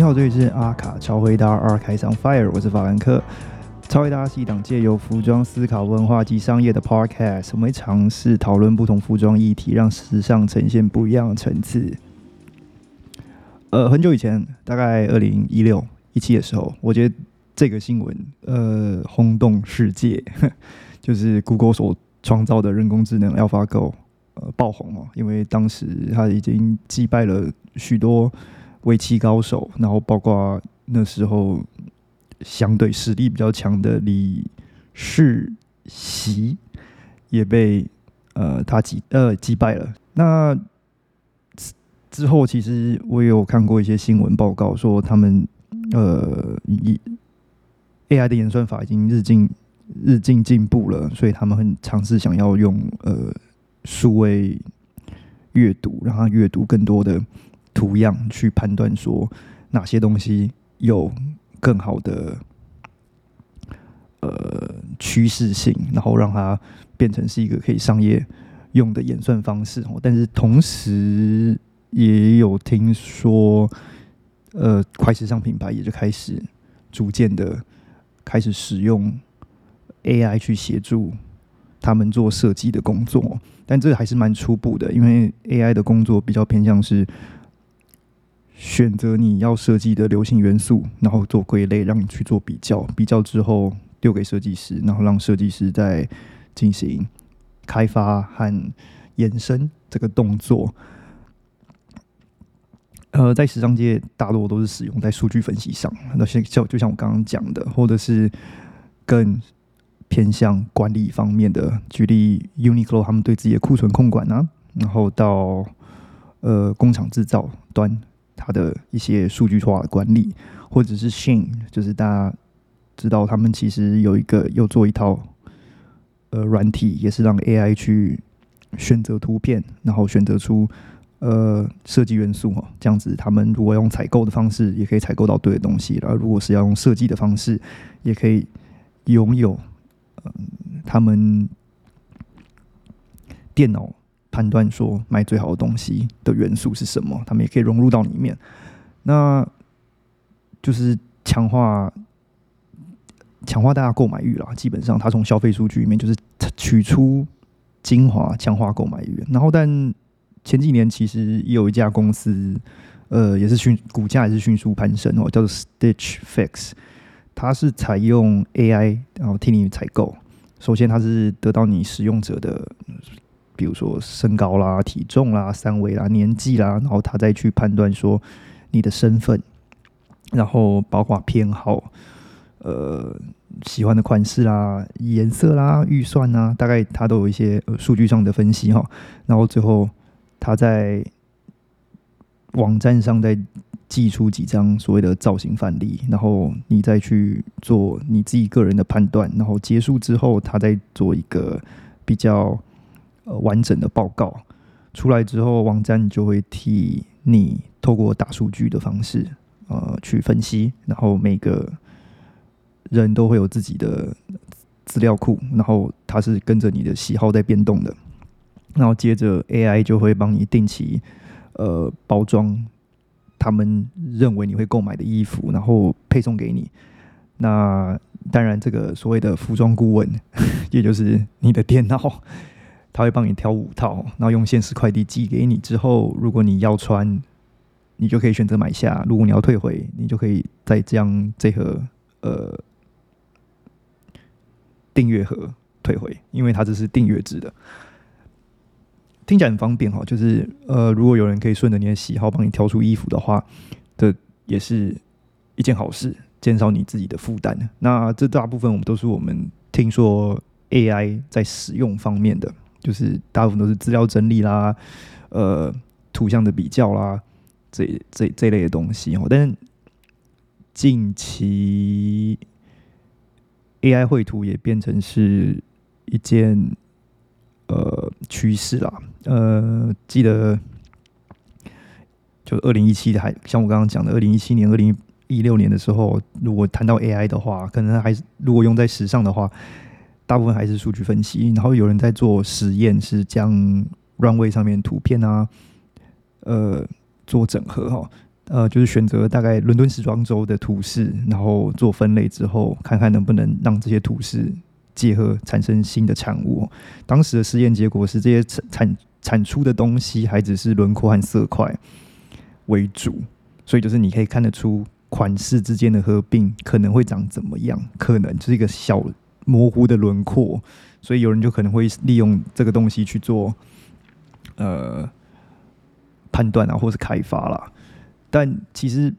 你好，这里是阿卡超回答 a r c h i on Fire，我是法兰克。超回答是一档借由服装思考文化及商业的 podcast，我们尝试讨论不同服装议题，让时尚呈现不一样的层次。呃，很久以前，大概二零一六一七的时候，我觉得这个新闻呃轰动世界，就是 Google 所创造的人工智能 AlphaGo 呃爆红哦，因为当时它已经击败了许多。围棋高手，然后包括那时候相对实力比较强的李世袭也被呃他击呃击败了。那之后，其实我有看过一些新闻报告，说他们呃以 AI 的演算法已经日进日进进步了，所以他们很尝试想要用呃数位阅读，让它阅读更多的。图样去判断说哪些东西有更好的呃趋势性，然后让它变成是一个可以商业用的演算方式。但是同时也有听说，呃，快时尚品牌也就开始逐渐的开始使用 AI 去协助他们做设计的工作，但这还是蛮初步的，因为 AI 的工作比较偏向是。选择你要设计的流行元素，然后做归类，让你去做比较。比较之后丢给设计师，然后让设计师再进行开发和延伸这个动作。呃，在时尚界，大多都是使用在数据分析上。那些就就像我刚刚讲的，或者是更偏向管理方面的。举例，Uniqlo 他们对自己的库存控管啊，然后到呃工厂制造端。它的一些数据化的管理，或者是信就是大家知道他们其实有一个又做一套呃软体，也是让 AI 去选择图片，然后选择出呃设计元素哦，这样子他们如果用采购的方式，也可以采购到对的东西；然后如果是要用设计的方式，也可以拥有嗯他们电脑。判断说卖最好的东西的元素是什么，他们也可以融入到里面。那就是强化强化大家购买欲啦。基本上，他从消费数据里面就是取出精华，强化购买欲。然后，但前几年其实也有一家公司，呃，也是迅股价也是迅速攀升哦，叫做 Stitch Fix。它是采用 AI 然后替你采购。首先，它是得到你使用者的。比如说身高啦、体重啦、三围啦、年纪啦，然后他再去判断说你的身份，然后包括偏好、呃喜欢的款式啦、颜色啦、预算啊，大概他都有一些数据上的分析哈。然后最后他在网站上再寄出几张所谓的造型范例，然后你再去做你自己个人的判断，然后结束之后，他再做一个比较。呃，完整的报告出来之后，网站就会替你透过大数据的方式，呃，去分析。然后每个人都会有自己的资料库，然后它是跟着你的喜好在变动的。然后接着 AI 就会帮你定期呃包装他们认为你会购买的衣服，然后配送给你。那当然，这个所谓的服装顾问，也就是你的电脑。他会帮你挑五套，然后用现实快递寄给你。之后，如果你要穿，你就可以选择买下；如果你要退回，你就可以再将这盒呃订阅盒退回，因为它这是订阅制的，听起来很方便哈。就是呃，如果有人可以顺着你的喜好帮你挑出衣服的话，这也是一件好事，减少你自己的负担。那这大部分我们都是我们听说 AI 在使用方面的。就是大部分都是资料整理啦，呃，图像的比较啦，这这这类的东西哦。但是近期 AI 绘图也变成是一件呃趋势啦。呃，记得就二零一七的，还像我刚刚讲的，二零一七年、二零一六年的时候，如果谈到 AI 的话，可能还是如果用在时尚的话。大部分还是数据分析，然后有人在做实验，是将 runway 上面图片啊，呃，做整合哈。呃，就是选择大概伦敦时装周的图示，然后做分类之后，看看能不能让这些图示结合产生新的产物。当时的实验结果是，这些产产产出的东西还只是轮廓和色块为主，所以就是你可以看得出款式之间的合并可能会长怎么样，可能就是一个小模糊的轮廓，所以有人就可能会利用这个东西去做呃判断啊，或是开发啦。但其实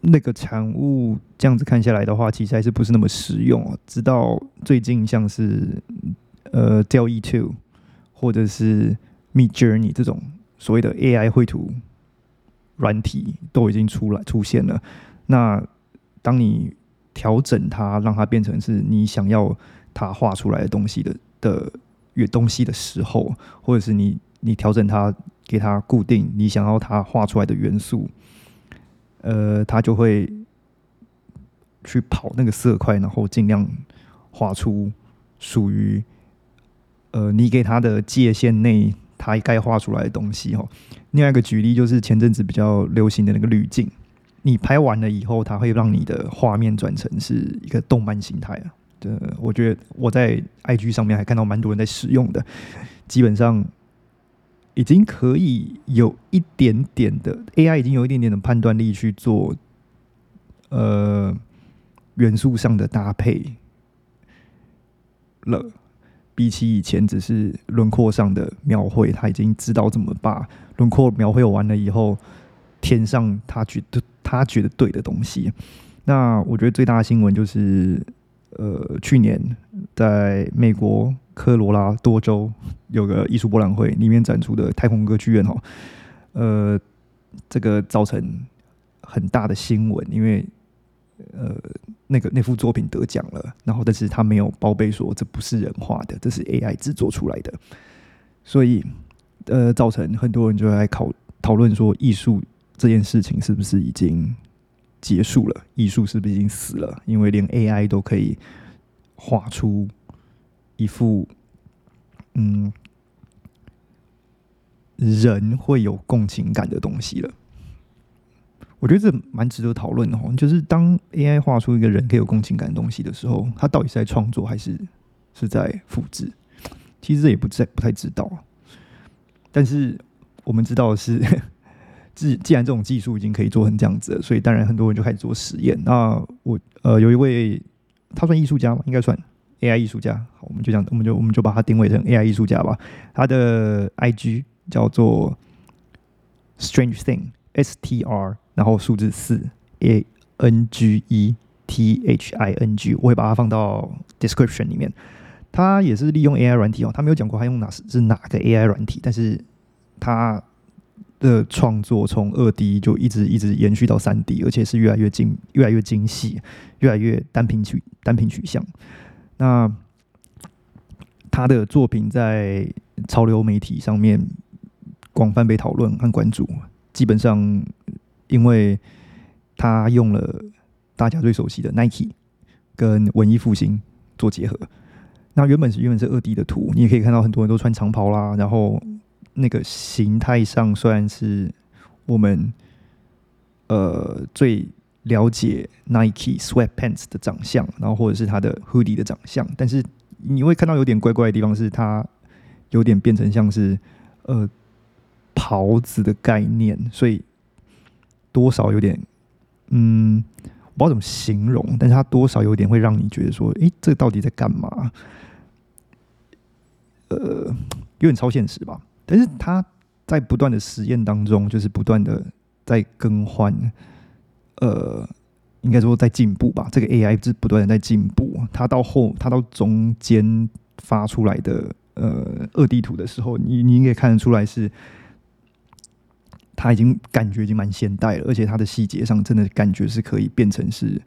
那个产物这样子看下来的话，其实还是不是那么实用啊。直到最近，像是呃 d e l E Two 或者是 Mid Journey 这种所谓的 AI 绘图软体都已经出来出现了。那当你调整它，让它变成是你想要它画出来的东西的的越东西的时候，或者是你你调整它。给它固定你想要它画出来的元素，呃，它就会去跑那个色块，然后尽量画出属于呃你给它的界限内它该画出来的东西哈。另外一个举例就是前阵子比较流行的那个滤镜，你拍完了以后，它会让你的画面转成是一个动漫形态啊。对，我觉得我在 IG 上面还看到蛮多人在使用的，基本上。已经可以有一点点的 AI，已经有一点点的判断力去做，呃，元素上的搭配了。比起以前只是轮廓上的描绘，他已经知道怎么把轮廓描绘完了以后，填上他觉得他觉得对的东西。那我觉得最大的新闻就是，呃，去年在美国。科罗拉多州有个艺术博览会，里面展出的太空歌剧院哦，呃，这个造成很大的新闻，因为呃，那个那幅作品得奖了，然后但是他没有报备说这不是人画的，这是 AI 制作出来的，所以呃，造成很多人就在考讨论说，艺术这件事情是不是已经结束了？艺术是不是已经死了？因为连 AI 都可以画出。一副嗯，人会有共情感的东西了。我觉得这蛮值得讨论的哦。就是当 AI 画出一个人可以有共情感的东西的时候，他到底是在创作还是是在复制？其实这也不在不太知道。但是我们知道的是，既既然这种技术已经可以做成这样子了，所以当然很多人就开始做实验。那我呃有一位，他算艺术家吗？应该算。AI 艺术家，好，我们就讲，我们就我们就把它定位成 AI 艺术家吧。他的 IG 叫做 Strange Thing，S T R，然后数字四 A N G E T H I N G，我会把它放到 description 里面。他也是利用 AI 软体哦，他没有讲过他用哪是是哪个 AI 软体，但是他的创作从二 D 就一直一直延续到三 D，而且是越来越精越来越精细，越来越单品取单品取向。那他的作品在潮流媒体上面广泛被讨论和关注，基本上因为他用了大家最熟悉的 Nike 跟文艺复兴做结合。那原本是原本是二 D 的图，你也可以看到很多人都穿长袍啦，然后那个形态上虽然是我们呃最。了解 Nike Sweatpants 的长相，然后或者是它的 Hoodie 的长相，但是你会看到有点怪怪的地方，是它有点变成像是呃袍子的概念，所以多少有点嗯，我不知道怎么形容，但是它多少有点会让你觉得说，诶，这到底在干嘛？呃，有点超现实吧？但是它在不断的实验当中，就是不断的在更换。呃，应该说在进步吧。这个 AI 是不断的在进步。它到后，它到中间发出来的呃二 D 图的时候，你你应该看得出来是，它已经感觉已经蛮现代了，而且它的细节上真的感觉是可以变成是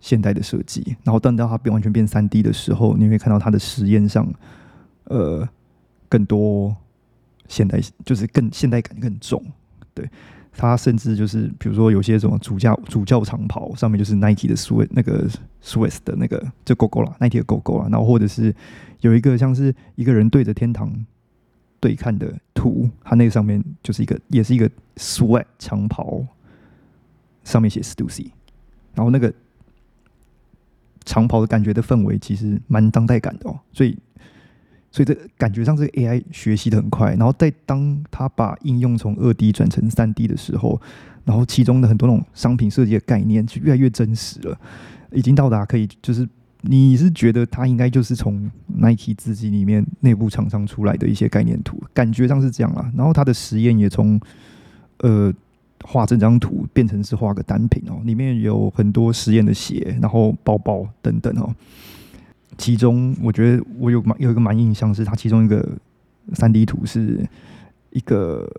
现代的设计。然后等到它变完全变三 D 的时候，你会看到它的实验上，呃，更多现代，就是更现代感更重，对。他甚至就是，比如说有些什么主教主教长袍上面就是 Nike 的 Swiss 那个 Swiss 的那个就勾勾了，Nike 的勾勾了。然后或者是有一个像是一个人对着天堂对看的图，它那个上面就是一个，也是一个 Swat 长袍，上面写 Stussy，然后那个长袍的感觉的氛围其实蛮当代感的哦，所以。所以这感觉上，这个 AI 学习的很快，然后在当他把应用从二 D 转成三 D 的时候，然后其中的很多那种商品设计的概念就越来越真实了，已经到达可以就是你是觉得它应该就是从 Nike 自己里面内部厂商出来的一些概念图，感觉上是这样啦。然后它的实验也从呃画这张图变成是画个单品哦，里面有很多实验的鞋，然后包包等等哦。其中，我觉得我有蛮有一个蛮印象，是它其中一个三 D 图是一个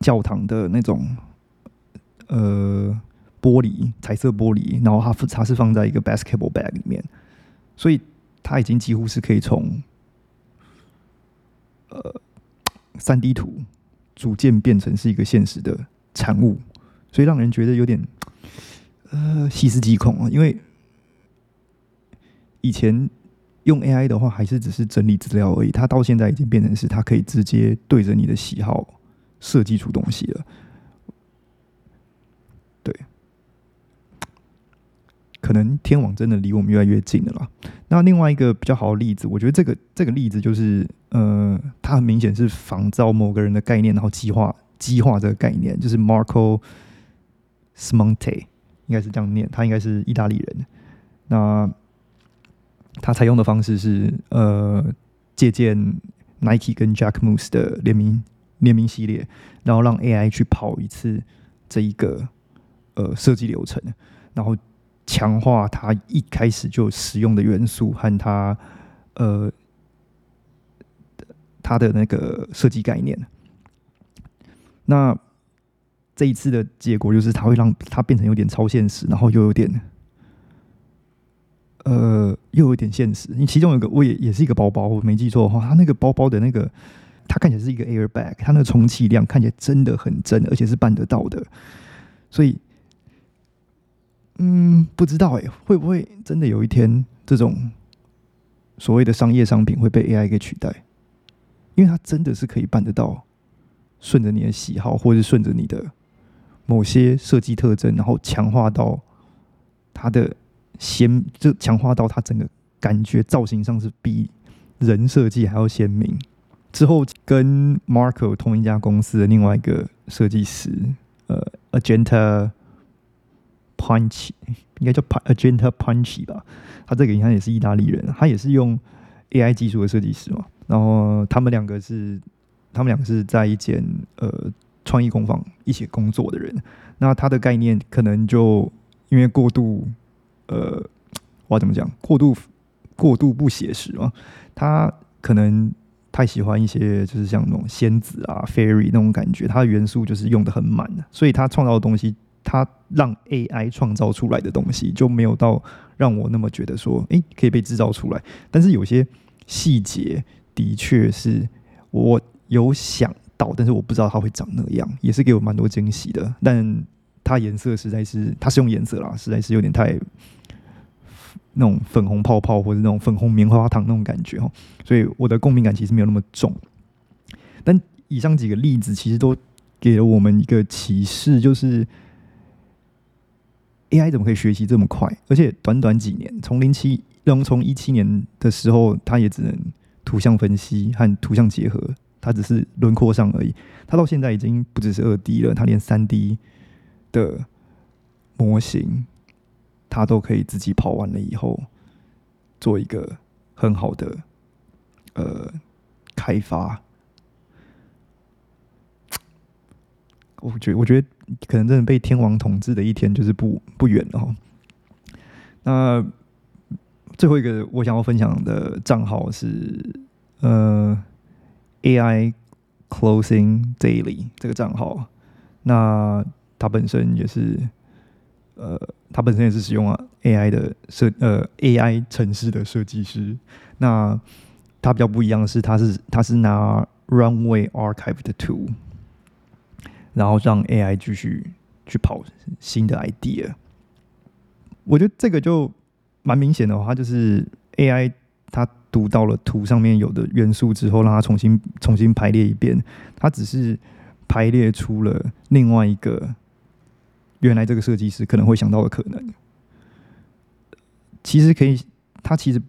教堂的那种呃玻璃彩色玻璃，然后它它是放在一个 basketball bag 里面，所以它已经几乎是可以从呃三 D 图逐渐变成是一个现实的产物，所以让人觉得有点呃细思极恐啊，因为。以前用 AI 的话，还是只是整理资料而已。它到现在已经变成是，它可以直接对着你的喜好设计出东西了。对，可能天网真的离我们越来越近了啦。那另外一个比较好的例子，我觉得这个这个例子就是，呃，它很明显是仿造某个人的概念，然后激化激化这个概念，就是 Marco Smonte，应该是这样念，他应该是意大利人。那他采用的方式是，呃，借鉴 Nike 跟 Jack Moose 的联名联名系列，然后让 AI 去跑一次这一个呃设计流程，然后强化它一开始就使用的元素和它呃它的那个设计概念。那这一次的结果就是，它会让它变成有点超现实，然后又有点。呃，又有点现实。你其中有个，我也也是一个包包，我没记错的话，它那个包包的那个，它看起来是一个 airbag，它那个充气量看起来真的很真，而且是办得到的。所以，嗯，不知道哎，会不会真的有一天，这种所谓的商业商品会被 AI 给取代？因为它真的是可以办得到，顺着你的喜好，或者顺着你的某些设计特征，然后强化到它的。鲜就强化到它整个感觉造型上是比人设计还要鲜明。之后跟 Marco 同一家公司的另外一个设计师，呃，Agenta Punch 应该叫 Agenta Punch 吧，他这个应该也是意大利人，他也是用 AI 技术的设计师嘛。然后他们两个是他们两个是在一间呃创意工坊一起工作的人。那他的概念可能就因为过度。呃，我要怎么讲？过度过度不写实嘛？他可能太喜欢一些，就是像那种仙子啊、fairy 那种感觉，它的元素就是用的很满的，所以他创造的东西，他让 AI 创造出来的东西就没有到让我那么觉得说，哎，可以被制造出来。但是有些细节的确是我有想到，但是我不知道它会长那样，也是给我蛮多惊喜的。但它颜色实在是，它是用颜色啦，实在是有点太。那种粉红泡泡或者那种粉红棉花糖那种感觉哦，所以我的共鸣感其实没有那么重。但以上几个例子其实都给了我们一个启示，就是 AI 怎么可以学习这么快？而且短短几年，从零七，从从一七年的时候，它也只能图像分析和图像结合，它只是轮廓上而已。它到现在已经不只是二 D 了，它连三 D 的模型。他都可以自己跑完了以后，做一个很好的呃开发。我觉我觉得可能真的被天王统治的一天就是不不远哦。那最后一个我想要分享的账号是呃 AI Closing Daily 这个账号，那它本身也是呃。他本身也是使用了 AI 的设呃 AI 城市的设计师。那他比较不一样的是，他是他是拿 Runway Archive 的 tool，然后让 AI 继续去跑新的 idea。我觉得这个就蛮明显的，话就是 AI 它读到了图上面有的元素之后，让它重新重新排列一遍，它只是排列出了另外一个原来这个设计师可能会想到的可能。其实可以，他其实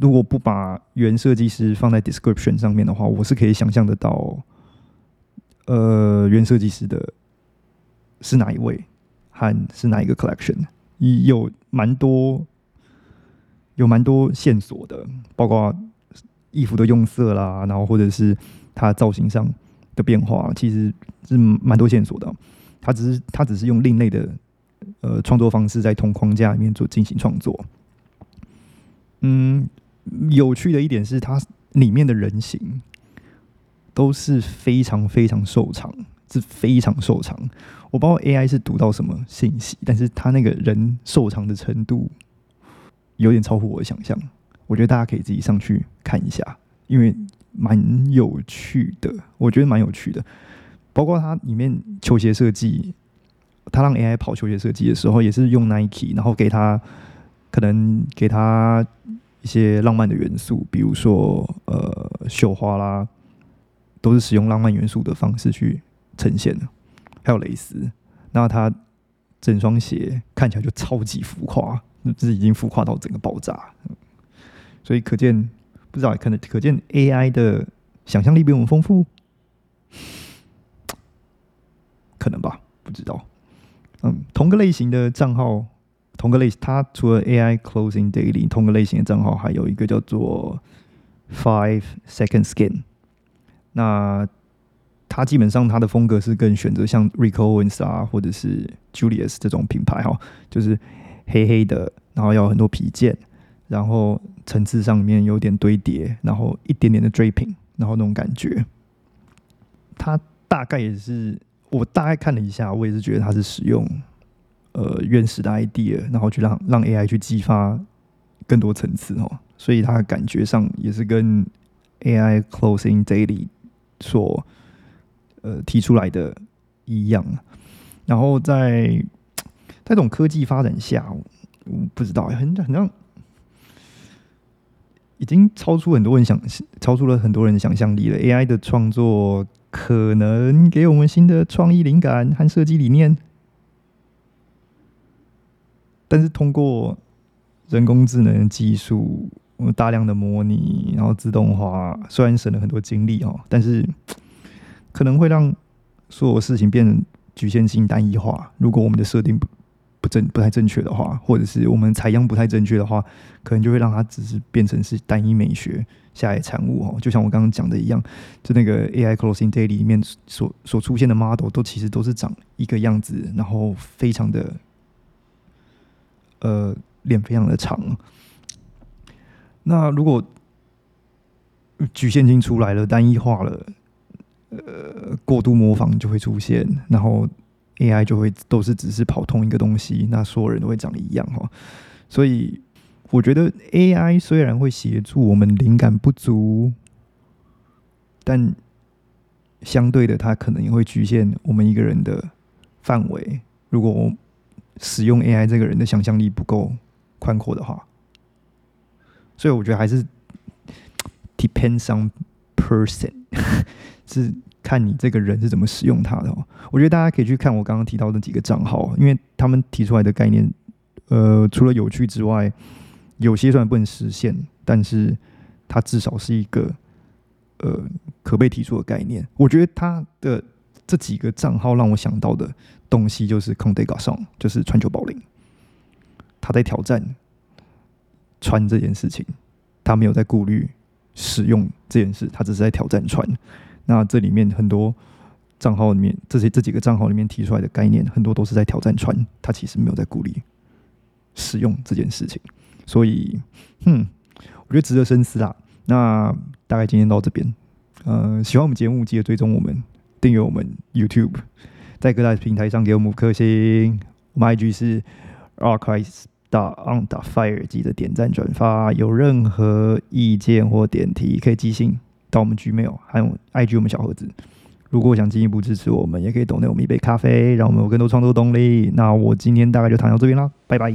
如果不把原设计师放在 description 上面的话，我是可以想象得到，呃，原设计师的是哪一位，和是哪一个 collection，有蛮多有蛮多线索的，包括衣服的用色啦，然后或者是它造型上的变化，其实是蛮多线索的。他只是他只是用另类的呃创作方式，在同框架里面做进行创作。嗯，有趣的一点是，它里面的人形都是非常非常瘦长，是非常瘦长。我不知道 AI 是读到什么信息，但是他那个人瘦长的程度有点超乎我的想象。我觉得大家可以自己上去看一下，因为蛮有趣的。我觉得蛮有趣的，包括它里面球鞋设计，他让 AI 跑球鞋设计的时候，也是用 Nike，然后给他可能给他。一些浪漫的元素，比如说呃绣花啦，都是使用浪漫元素的方式去呈现的。还有蕾丝，那它整双鞋看起来就超级浮夸，这已经浮夸到整个爆炸。所以可见，不知道可能可见 AI 的想象力比我们丰富，可能吧？不知道。嗯，同个类型的账号。同个类，它除了 AI Closing Daily 同个类型的账号，还有一个叫做 Five Second Skin。那它基本上它的风格是更选择像 Rico Owens 啊，或者是 Julius 这种品牌哈，就是黑黑的，然后要很多皮件，然后层次上面有点堆叠，然后一点点的 draping，然后那种感觉。它大概也是我大概看了一下，我也是觉得它是使用。呃，原始的 idea，然后去让让 AI 去激发更多层次哦，所以它感觉上也是跟 AI Closing Daily 所呃提出来的一样。然后在在这种科技发展下，我不知道，很很像已经超出很多人想，超出了很多人想象力了。AI 的创作可能给我们新的创意灵感和设计理念。但是通过人工智能技术，我们大量的模拟，然后自动化，虽然省了很多精力哦，但是可能会让所有事情变成局限性单一化。如果我们的设定不正不太正确的话，或者是我们采样不太正确的话，可能就会让它只是变成是单一美学下来产物哦。就像我刚刚讲的一样，就那个 AI Closing Day 里面所所出现的 model 都其实都是长一个样子，然后非常的。呃，脸非常的长。那如果局限性出来了，单一化了，呃，过度模仿就会出现，然后 AI 就会都是只是跑同一个东西，那所有人都会长一样哈。所以我觉得 AI 虽然会协助我们灵感不足，但相对的，它可能也会局限我们一个人的范围。如果使用 AI 这个人的想象力不够宽阔的话，所以我觉得还是 depends on person，是看你这个人是怎么使用它的。我觉得大家可以去看我刚刚提到的几个账号，因为他们提出来的概念，呃，除了有趣之外，有些虽然不能实现，但是它至少是一个呃可被提出的概念。我觉得他的这几个账号让我想到的。东西就是空得搞上，就是传球保龄。他在挑战穿这件事情，他没有在顾虑使用这件事，他只是在挑战穿。那这里面很多账号里面，这些这几个账号里面提出来的概念，很多都是在挑战船，他其实没有在鼓励使用这件事情。所以，哼，我觉得值得深思啊。那大概今天到这边，呃，喜欢我们节目，记得追踪我们，订阅我们 YouTube。在各大平台上给我们五颗星，我们 IG 是 archives 打 on 打 fire，记得点赞转发。有任何意见或点题，可以寄信到我们 Gmail，还有 IG 我们小盒子。如果想进一步支持我们，也可以懂得我们一杯咖啡，让我们有更多创作动力。那我今天大概就谈到这边啦，拜拜。